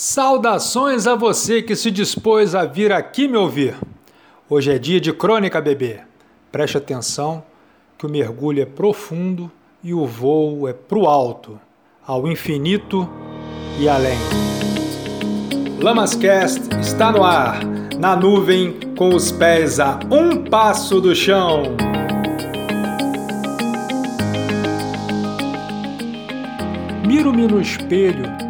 Saudações a você que se dispôs a vir aqui me ouvir. Hoje é dia de crônica, bebê. Preste atenção que o mergulho é profundo e o voo é pro alto, ao infinito e além. Lamascast está no ar, na nuvem, com os pés a um passo do chão. Miro-me no espelho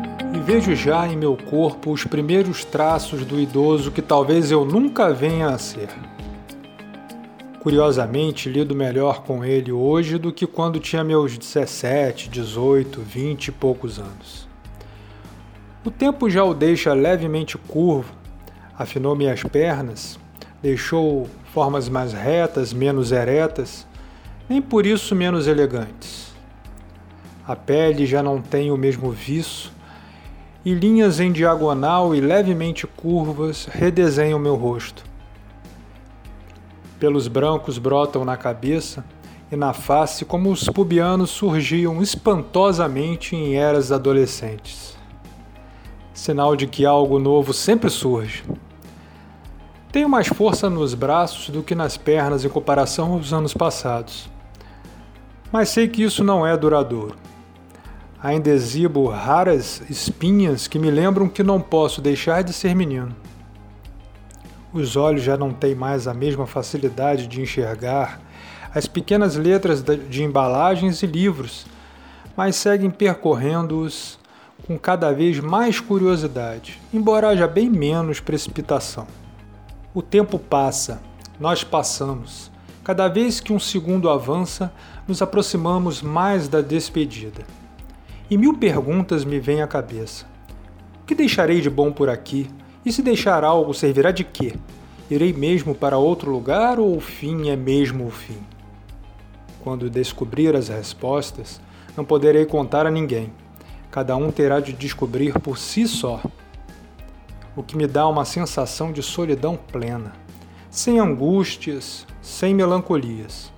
vejo já em meu corpo os primeiros traços do idoso que talvez eu nunca venha a ser. Curiosamente, lido melhor com ele hoje do que quando tinha meus 17, 18, 20 e poucos anos. O tempo já o deixa levemente curvo, afinou minhas pernas, deixou formas mais retas, menos eretas, nem por isso menos elegantes. A pele já não tem o mesmo viço, e linhas em diagonal e levemente curvas redesenham meu rosto. Pelos brancos brotam na cabeça e na face como os pubianos surgiam espantosamente em eras adolescentes. Sinal de que algo novo sempre surge. Tenho mais força nos braços do que nas pernas em comparação aos anos passados. Mas sei que isso não é duradouro. Ainda exibo raras espinhas que me lembram que não posso deixar de ser menino. Os olhos já não têm mais a mesma facilidade de enxergar as pequenas letras de embalagens e livros, mas seguem percorrendo-os com cada vez mais curiosidade, embora haja bem menos precipitação. O tempo passa, nós passamos. Cada vez que um segundo avança, nos aproximamos mais da despedida e mil perguntas me vêm à cabeça. O que deixarei de bom por aqui? E se deixar algo, servirá de quê? Irei mesmo para outro lugar ou o fim é mesmo o fim? Quando descobrir as respostas, não poderei contar a ninguém. Cada um terá de descobrir por si só. O que me dá uma sensação de solidão plena, sem angústias, sem melancolias.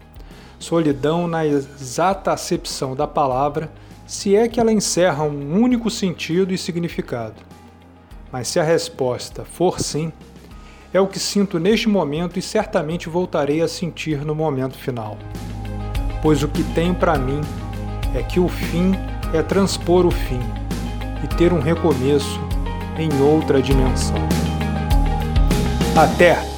Solidão na exata acepção da palavra se é que ela encerra um único sentido e significado. Mas se a resposta for sim, é o que sinto neste momento e certamente voltarei a sentir no momento final. Pois o que tenho para mim é que o fim é transpor o fim e ter um recomeço em outra dimensão. Até!